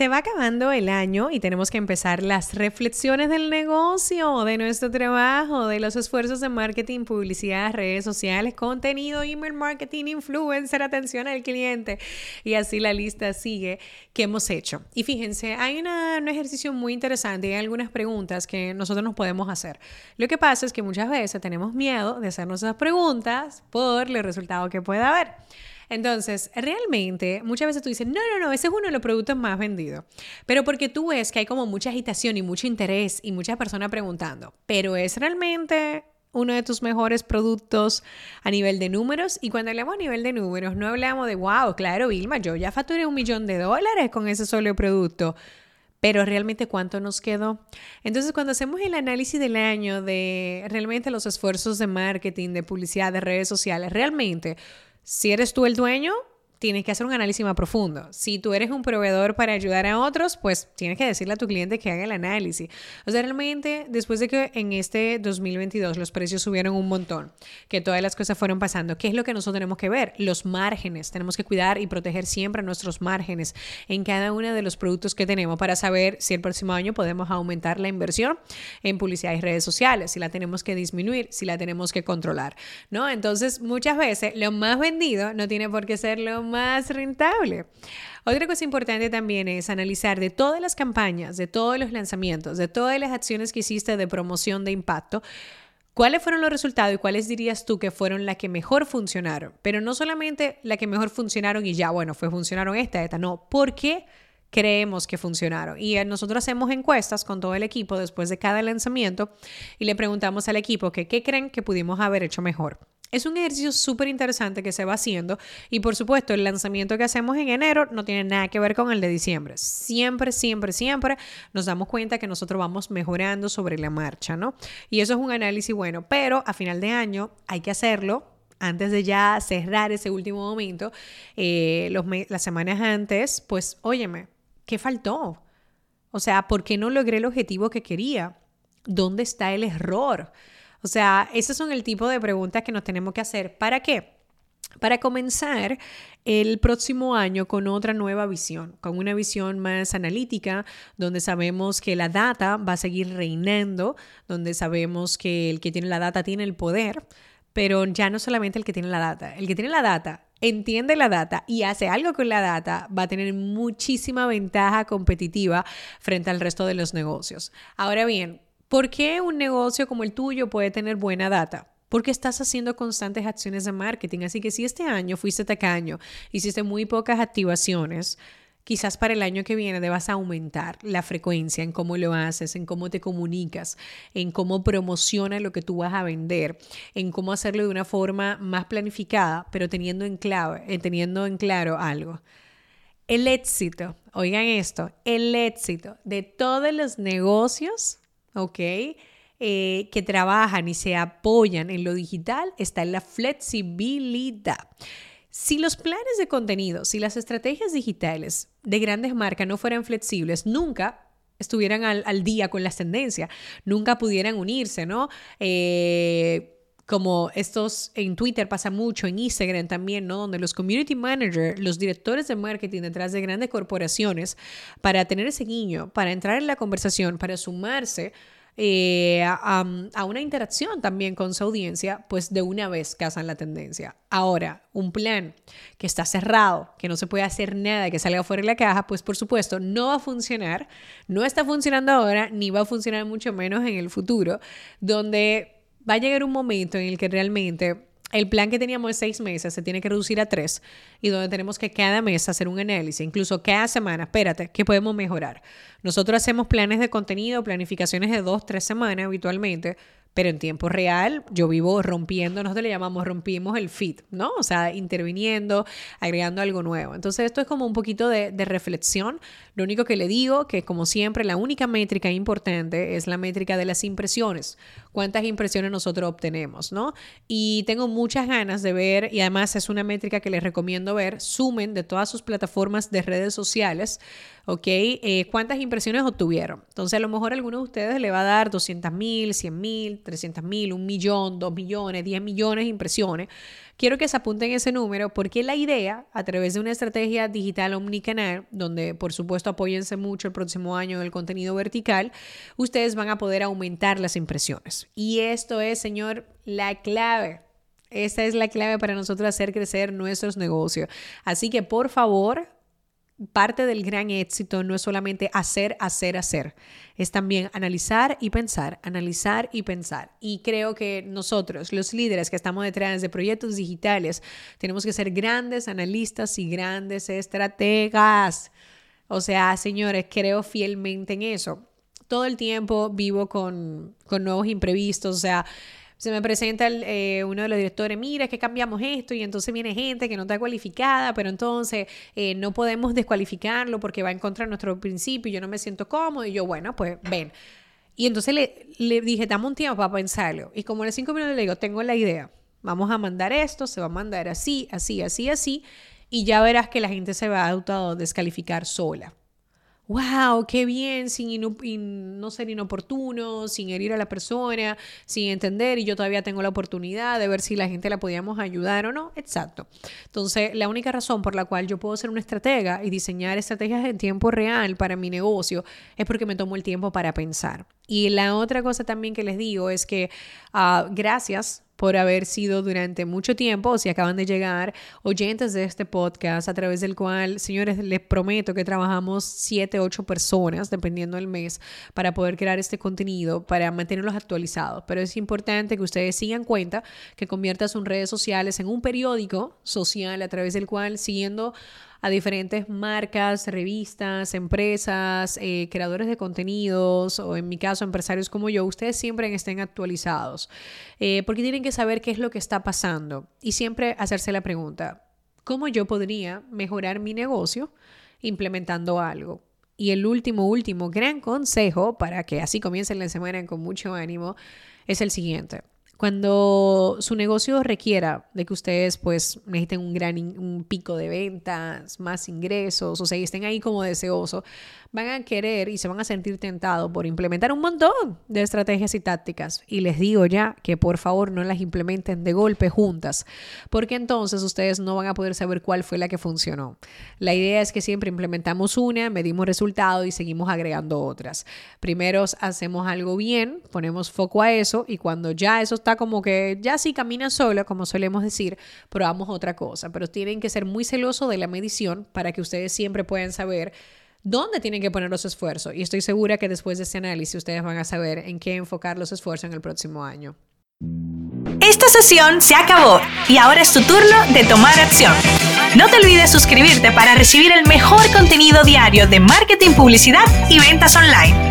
Se va acabando el año y tenemos que empezar las reflexiones del negocio, de nuestro trabajo, de los esfuerzos de marketing, publicidad, redes sociales, contenido, email marketing, influencer, atención al cliente. Y así la lista sigue que hemos hecho. Y fíjense, hay un ejercicio muy interesante y hay algunas preguntas que nosotros nos podemos hacer. Lo que pasa es que muchas veces tenemos miedo de hacernos esas preguntas por el resultado que pueda haber. Entonces, realmente, muchas veces tú dices, no, no, no, ese es uno de los productos más vendidos. Pero porque tú ves que hay como mucha agitación y mucho interés y muchas personas preguntando, pero es realmente uno de tus mejores productos a nivel de números. Y cuando hablamos a nivel de números, no hablamos de, wow, claro, Vilma, yo ya facturé un millón de dólares con ese solo producto. Pero realmente cuánto nos quedó. Entonces, cuando hacemos el análisis del año de realmente los esfuerzos de marketing, de publicidad, de redes sociales, realmente si eres tú el dueño, tienes que hacer un análisis más profundo. Si tú eres un proveedor para ayudar a otros, pues tienes que decirle a tu cliente que haga el análisis. O sea, realmente, después de que en este 2022 los precios subieron un montón, que todas las cosas fueron pasando, ¿qué es lo que nosotros tenemos que ver? Los márgenes. Tenemos que cuidar y proteger siempre nuestros márgenes en cada uno de los productos que tenemos para saber si el próximo año podemos aumentar la inversión en publicidad y redes sociales, si la tenemos que disminuir, si la tenemos que controlar, ¿no? Entonces, muchas veces lo más vendido no tiene por qué ser lo más rentable. Otra cosa importante también es analizar de todas las campañas, de todos los lanzamientos, de todas las acciones que hiciste de promoción de impacto, ¿Cuáles fueron los resultados y cuáles dirías tú que fueron las que mejor funcionaron? Pero no solamente las que mejor funcionaron y ya, bueno, fue funcionaron esta, esta, no. ¿Por qué creemos que funcionaron? Y nosotros hacemos encuestas con todo el equipo después de cada lanzamiento y le preguntamos al equipo que qué creen que pudimos haber hecho mejor. Es un ejercicio súper interesante que se va haciendo y por supuesto el lanzamiento que hacemos en enero no tiene nada que ver con el de diciembre. Siempre, siempre, siempre nos damos cuenta que nosotros vamos mejorando sobre la marcha, ¿no? Y eso es un análisis bueno, pero a final de año hay que hacerlo antes de ya cerrar ese último momento, eh, las semanas antes, pues óyeme, ¿qué faltó? O sea, ¿por qué no logré el objetivo que quería? ¿Dónde está el error? O sea, esos son el tipo de preguntas que nos tenemos que hacer. ¿Para qué? Para comenzar el próximo año con otra nueva visión, con una visión más analítica, donde sabemos que la data va a seguir reinando, donde sabemos que el que tiene la data tiene el poder, pero ya no solamente el que tiene la data, el que tiene la data entiende la data y hace algo con la data, va a tener muchísima ventaja competitiva frente al resto de los negocios. Ahora bien, ¿Por qué un negocio como el tuyo puede tener buena data? Porque estás haciendo constantes acciones de marketing. Así que si este año fuiste tacaño, hiciste muy pocas activaciones, quizás para el año que viene debas aumentar la frecuencia en cómo lo haces, en cómo te comunicas, en cómo promocionas lo que tú vas a vender, en cómo hacerlo de una forma más planificada, pero teniendo en, eh, teniendo en claro algo. El éxito, oigan esto, el éxito de todos los negocios ¿ok? Eh, que trabajan y se apoyan en lo digital está en la flexibilidad. Si los planes de contenido, si las estrategias digitales de grandes marcas no fueran flexibles, nunca estuvieran al, día con las tendencias, nunca pudieran unirse, ¿no? Eh, como estos en Twitter pasa mucho, en Instagram también, ¿no? Donde los community managers, los directores de marketing detrás de grandes corporaciones, para tener ese guiño, para entrar en la conversación, para sumarse eh, a, a, una interacción también con su audiencia, pues de una vez cazan la tendencia. Ahora, un plan que está cerrado, que no se puede hacer nada, que salga fuera de la caja, pues por supuesto no va a funcionar, no está funcionando ahora, ni va a funcionar mucho menos en el futuro, donde va a llegar un momento en el que realmente el plan que teníamos de seis meses se tiene que reducir a tres y donde tenemos que cada mes hacer un análisis, incluso cada semana, espérate, ¿qué podemos mejorar? Nosotros hacemos planes de contenido, planificaciones de dos, tres semanas habitualmente, pero en tiempo real yo vivo rompiendo, nosotros le llamamos rompimos el feed, ¿no? O sea, interviniendo, agregando algo nuevo. Entonces esto es como un poquito de, de reflexión. Lo único que le digo, que como siempre, la única métrica importante es la métrica de las impresiones. ¿Cuántas impresiones nosotros obtenemos, ¿no? Y tengo muchas ganas de ver, y además es una métrica que les recomiendo ver, sumen de todas sus plataformas de redes sociales ¿ok? Eh, ¿Cuántas impresiones obtuvieron? Entonces, a lo mejor alguno de ustedes le va a dar 200 mil, 100 mil, 300 mil, un millón, dos millones, 10 millones de impresiones. Quiero que se apunten ese número porque la idea, a través de una estrategia digital omnicanal, donde por supuesto apóyense mucho el próximo año en el contenido vertical, ustedes van a poder aumentar las impresiones. Y esto es, señor, la clave. Esta es la clave para nosotros hacer crecer nuestros negocios. Así que por favor, parte del gran éxito no es solamente hacer, hacer, hacer, es también analizar y pensar, analizar y pensar. Y creo que nosotros, los líderes que estamos detrás de proyectos digitales, tenemos que ser grandes analistas y grandes estrategas. O sea, señores, creo fielmente en eso. Todo el tiempo vivo con, con nuevos imprevistos, o sea, se me presenta eh, uno de los directores, mira, es que cambiamos esto y entonces viene gente que no está cualificada, pero entonces eh, no podemos descualificarlo porque va en contra de nuestro principio y yo no me siento cómodo y yo, bueno, pues ven. Y entonces le, le dije, dame un tiempo para pensarlo. Y como en cinco minutos le digo, tengo la idea, vamos a mandar esto, se va a mandar así, así, así, así, y ya verás que la gente se va a auto descalificar sola wow, qué bien, sin no ser inoportuno, sin herir a la persona, sin entender y yo todavía tengo la oportunidad de ver si la gente la podíamos ayudar o no. Exacto. Entonces, la única razón por la cual yo puedo ser una estratega y diseñar estrategias en tiempo real para mi negocio es porque me tomo el tiempo para pensar. Y la otra cosa también que les digo es que uh, gracias por haber sido durante mucho tiempo, o si acaban de llegar, oyentes de este podcast, a través del cual, señores, les prometo que trabajamos siete, ocho personas, dependiendo del mes, para poder crear este contenido, para mantenerlos actualizados. Pero es importante que ustedes sigan cuenta, que conviertas sus redes sociales en un periódico social a través del cual, siguiendo a diferentes marcas, revistas, empresas, eh, creadores de contenidos o en mi caso empresarios como yo, ustedes siempre estén actualizados eh, porque tienen que saber qué es lo que está pasando y siempre hacerse la pregunta, ¿cómo yo podría mejorar mi negocio implementando algo? Y el último, último gran consejo para que así comiencen la semana con mucho ánimo es el siguiente. Cuando su negocio requiera de que ustedes pues necesiten un gran un pico de ventas, más ingresos, o sea, y estén ahí como deseosos, van a querer y se van a sentir tentados por implementar un montón de estrategias y tácticas. Y les digo ya que por favor no las implementen de golpe juntas, porque entonces ustedes no van a poder saber cuál fue la que funcionó. La idea es que siempre implementamos una, medimos resultados y seguimos agregando otras. Primero hacemos algo bien, ponemos foco a eso y cuando ya eso está como que ya sí camina solo, como solemos decir, probamos otra cosa. Pero tienen que ser muy celosos de la medición para que ustedes siempre puedan saber dónde tienen que poner los esfuerzos. Y estoy segura que después de este análisis ustedes van a saber en qué enfocar los esfuerzos en el próximo año. Esta sesión se acabó y ahora es tu turno de tomar acción. No te olvides suscribirte para recibir el mejor contenido diario de marketing, publicidad y ventas online.